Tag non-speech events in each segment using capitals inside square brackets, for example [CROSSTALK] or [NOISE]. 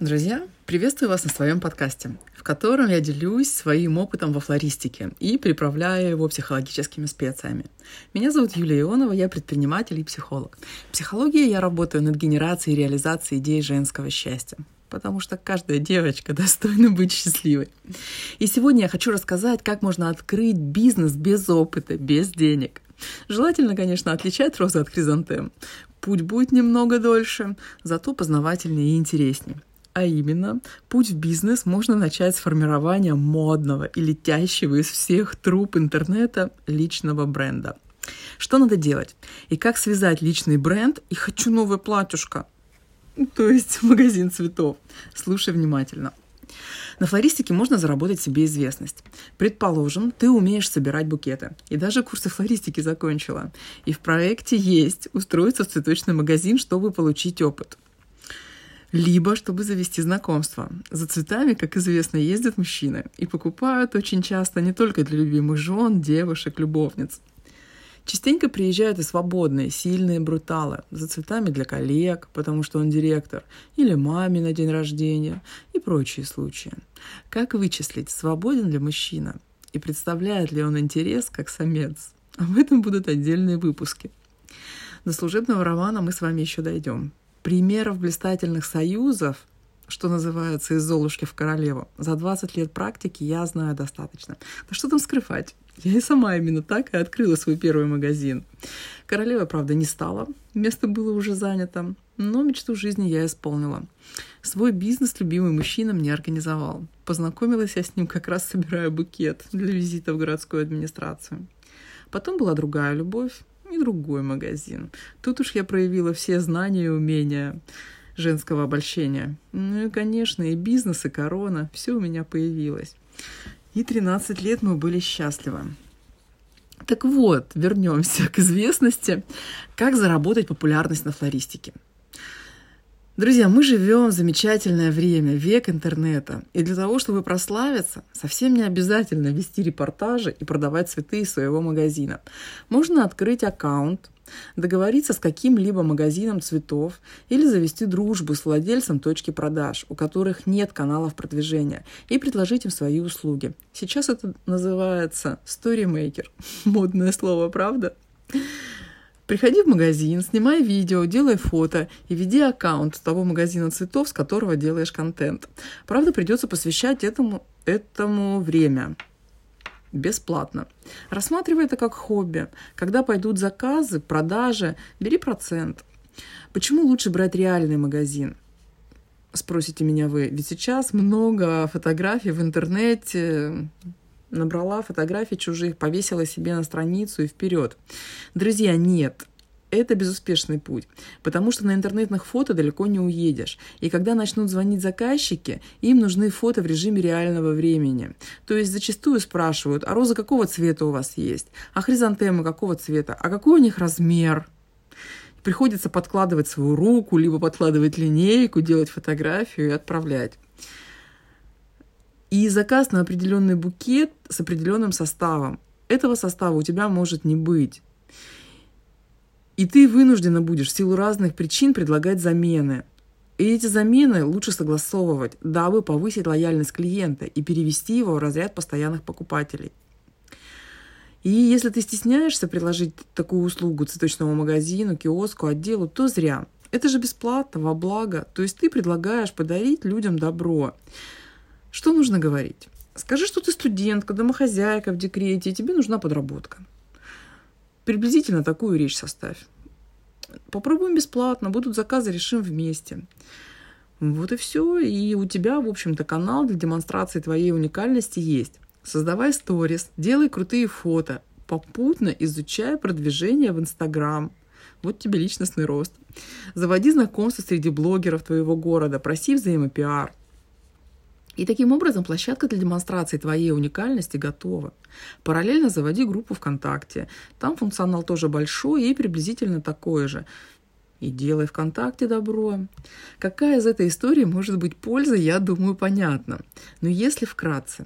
Друзья, приветствую вас на своем подкасте, в котором я делюсь своим опытом во флористике и приправляю его психологическими специями. Меня зовут Юлия Ионова, я предприниматель и психолог. В психологии я работаю над генерацией и реализацией идей женского счастья потому что каждая девочка [LAUGHS] достойна быть счастливой. И сегодня я хочу рассказать, как можно открыть бизнес без опыта, без денег. Желательно, конечно, отличать розы от хризантем. Путь будет немного дольше, зато познавательнее и интереснее. А именно, путь в бизнес можно начать с формирования модного и летящего из всех труб интернета личного бренда. Что надо делать? И как связать личный бренд и «хочу новое платьюшко», то есть [LAUGHS] магазин цветов. Слушай внимательно. На флористике можно заработать себе известность. Предположим, ты умеешь собирать букеты. И даже курсы флористики закончила. И в проекте есть устроиться в цветочный магазин, чтобы получить опыт либо чтобы завести знакомство. За цветами, как известно, ездят мужчины и покупают очень часто не только для любимых жен, девушек, любовниц. Частенько приезжают и свободные, сильные бруталы за цветами для коллег, потому что он директор, или маме на день рождения и прочие случаи. Как вычислить, свободен ли мужчина и представляет ли он интерес как самец? Об этом будут отдельные выпуски. До служебного романа мы с вами еще дойдем примеров блистательных союзов, что называется, из Золушки в королеву, за 20 лет практики я знаю достаточно. Да что там скрывать? Я и сама именно так и открыла свой первый магазин. Королева, правда, не стала, место было уже занято, но мечту жизни я исполнила. Свой бизнес любимый мужчина мне организовал. Познакомилась я с ним как раз собирая букет для визита в городскую администрацию. Потом была другая любовь, и другой магазин. Тут уж я проявила все знания и умения женского обольщения. Ну и, конечно, и бизнес, и корона, все у меня появилось. И 13 лет мы были счастливы. Так вот, вернемся к известности. Как заработать популярность на флористике? Друзья, мы живем в замечательное время, век интернета. И для того, чтобы прославиться, совсем не обязательно вести репортажи и продавать цветы из своего магазина. Можно открыть аккаунт, договориться с каким-либо магазином цветов или завести дружбу с владельцем точки продаж, у которых нет каналов продвижения, и предложить им свои услуги. Сейчас это называется storymaker. [LAUGHS] Модное слово, правда? Приходи в магазин, снимай видео, делай фото и веди аккаунт того магазина цветов, с которого делаешь контент. Правда, придется посвящать этому, этому время бесплатно. Рассматривай это как хобби. Когда пойдут заказы, продажи, бери процент. Почему лучше брать реальный магазин? Спросите меня вы. Ведь сейчас много фотографий в интернете, набрала фотографии чужих, повесила себе на страницу и вперед. Друзья, нет, это безуспешный путь, потому что на интернетных фото далеко не уедешь. И когда начнут звонить заказчики, им нужны фото в режиме реального времени. То есть зачастую спрашивают, а розы какого цвета у вас есть? А хризантемы какого цвета? А какой у них размер? Приходится подкладывать свою руку, либо подкладывать линейку, делать фотографию и отправлять и заказ на определенный букет с определенным составом. Этого состава у тебя может не быть. И ты вынуждена будешь в силу разных причин предлагать замены. И эти замены лучше согласовывать, дабы повысить лояльность клиента и перевести его в разряд постоянных покупателей. И если ты стесняешься предложить такую услугу цветочному магазину, киоску, отделу, то зря. Это же бесплатно, во благо. То есть ты предлагаешь подарить людям добро. Что нужно говорить? Скажи, что ты студентка, домохозяйка в декрете, и тебе нужна подработка. Приблизительно такую речь составь. Попробуем бесплатно, будут заказы, решим вместе. Вот и все. И у тебя, в общем-то, канал для демонстрации твоей уникальности есть. Создавай сторис, делай крутые фото, попутно изучая продвижение в Инстаграм. Вот тебе личностный рост. Заводи знакомства среди блогеров твоего города, проси взаимопиар. И таким образом площадка для демонстрации твоей уникальности готова. Параллельно заводи группу ВКонтакте. Там функционал тоже большой и приблизительно такой же. И делай ВКонтакте добро. Какая из этой истории может быть польза, я думаю, понятно. Но если вкратце,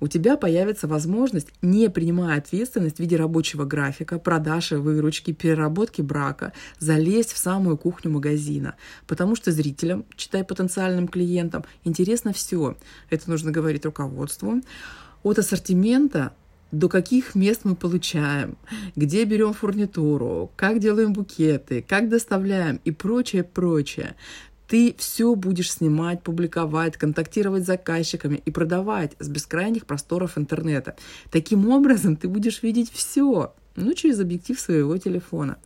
у тебя появится возможность, не принимая ответственность в виде рабочего графика, продажи выручки, переработки брака, залезть в самую кухню магазина. Потому что зрителям, читай потенциальным клиентам, интересно все. Это нужно говорить руководству. От ассортимента до каких мест мы получаем, где берем фурнитуру, как делаем букеты, как доставляем и прочее, прочее. Ты все будешь снимать, публиковать, контактировать с заказчиками и продавать с бескрайних просторов интернета. Таким образом, ты будешь видеть все, ну, через объектив своего телефона.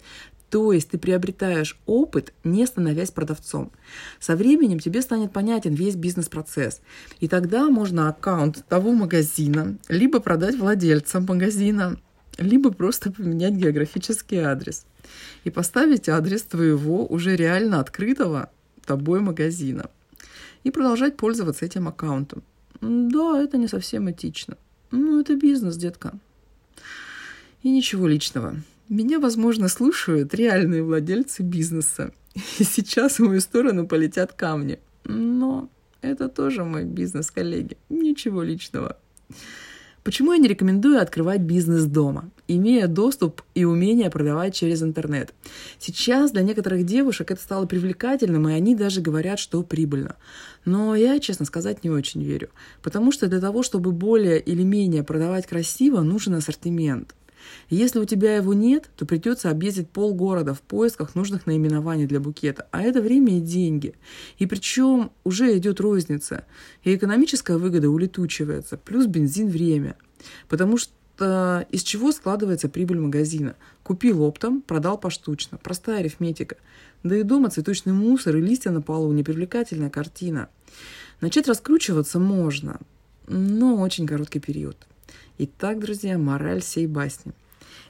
То есть ты приобретаешь опыт, не становясь продавцом. Со временем тебе станет понятен весь бизнес-процесс. И тогда можно аккаунт того магазина либо продать владельцам магазина, либо просто поменять географический адрес. И поставить адрес твоего уже реально открытого тобой магазина. И продолжать пользоваться этим аккаунтом. Да, это не совсем этично. Ну, это бизнес, детка. И ничего личного. Меня, возможно, слушают реальные владельцы бизнеса. И сейчас в мою сторону полетят камни. Но это тоже мой бизнес, коллеги. Ничего личного. Почему я не рекомендую открывать бизнес дома, имея доступ и умение продавать через интернет? Сейчас для некоторых девушек это стало привлекательным, и они даже говорят, что прибыльно. Но я, честно сказать, не очень верю. Потому что для того, чтобы более или менее продавать красиво, нужен ассортимент. Если у тебя его нет, то придется объездить полгорода в поисках нужных наименований для букета. А это время и деньги. И причем уже идет розница. И экономическая выгода улетучивается. Плюс бензин время. Потому что из чего складывается прибыль магазина? Купил оптом, продал поштучно. Простая арифметика. Да и дома цветочный мусор и листья на полу – непривлекательная картина. Начать раскручиваться можно, но очень короткий период. Итак, друзья, мораль сей басни.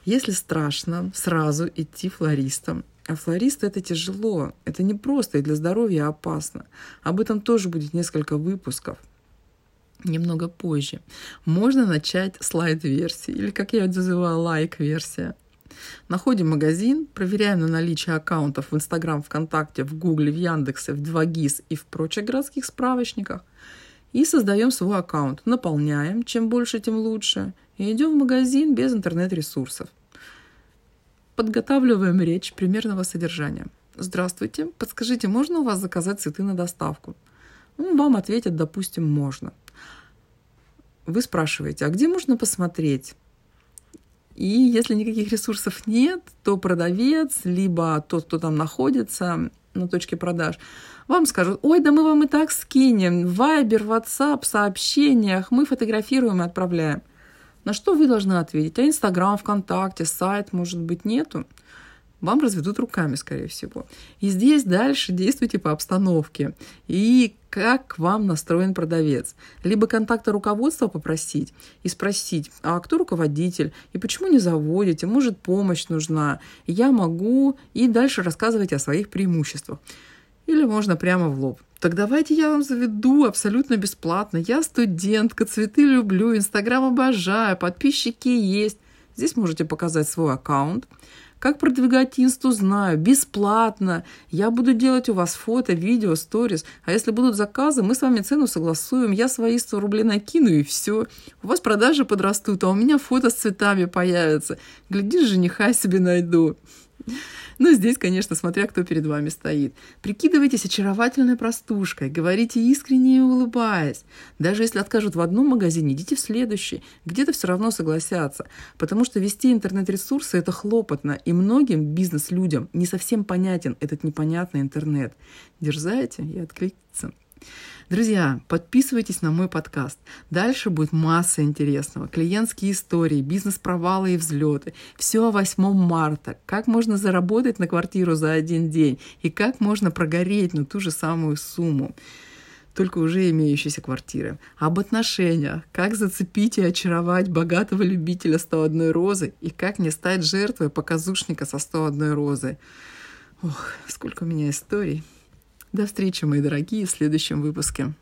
Если страшно сразу идти флористом, а флорист это тяжело, это не просто и для здоровья опасно. Об этом тоже будет несколько выпусков немного позже. Можно начать слайд-версии, или, как я называю, лайк-версия. Находим магазин, проверяем на наличие аккаунтов в Инстаграм, ВКонтакте, в Гугле, в Яндексе, в 2GIS и в прочих городских справочниках – и создаем свой аккаунт. Наполняем, чем больше, тем лучше. И идем в магазин без интернет-ресурсов. Подготавливаем речь примерного содержания. Здравствуйте, подскажите, можно у вас заказать цветы на доставку? Ну, вам ответят, допустим, можно. Вы спрашиваете, а где можно посмотреть? И если никаких ресурсов нет, то продавец, либо тот, кто там находится на точке продаж, вам скажут, ой, да мы вам и так скинем, в Viber, WhatsApp, сообщениях, мы фотографируем и отправляем. На что вы должны ответить? А Инстаграм, ВКонтакте, сайт, может быть, нету? Вам разведут руками, скорее всего. И здесь дальше действуйте по обстановке. И как к вам настроен продавец. Либо контакта руководства попросить и спросить, а кто руководитель, и почему не заводите, может помощь нужна, я могу, и дальше рассказывать о своих преимуществах. Или можно прямо в лоб. Так давайте я вам заведу абсолютно бесплатно. Я студентка, цветы люблю, Инстаграм обожаю, подписчики есть. Здесь можете показать свой аккаунт. Как продвигать инсту, знаю, бесплатно. Я буду делать у вас фото, видео, сторис. А если будут заказы, мы с вами цену согласуем. Я свои 100 рублей накину и все. У вас продажи подрастут, а у меня фото с цветами появится. Глядишь, жениха себе найду. Ну, здесь, конечно, смотря кто перед вами стоит. Прикидывайтесь очаровательной простушкой, говорите искренне и улыбаясь. Даже если откажут в одном магазине, идите в следующий. Где-то все равно согласятся. Потому что вести интернет-ресурсы – это хлопотно. И многим бизнес-людям не совсем понятен этот непонятный интернет. Дерзайте и откликнется. Друзья, подписывайтесь на мой подкаст. Дальше будет масса интересного. Клиентские истории, бизнес-провалы и взлеты. Все о 8 марта. Как можно заработать на квартиру за один день. И как можно прогореть на ту же самую сумму только уже имеющиеся квартиры. Об отношениях, как зацепить и очаровать богатого любителя 101 розы и как не стать жертвой показушника со 101 розой. Ох, сколько у меня историй. До встречи, мои дорогие, в следующем выпуске.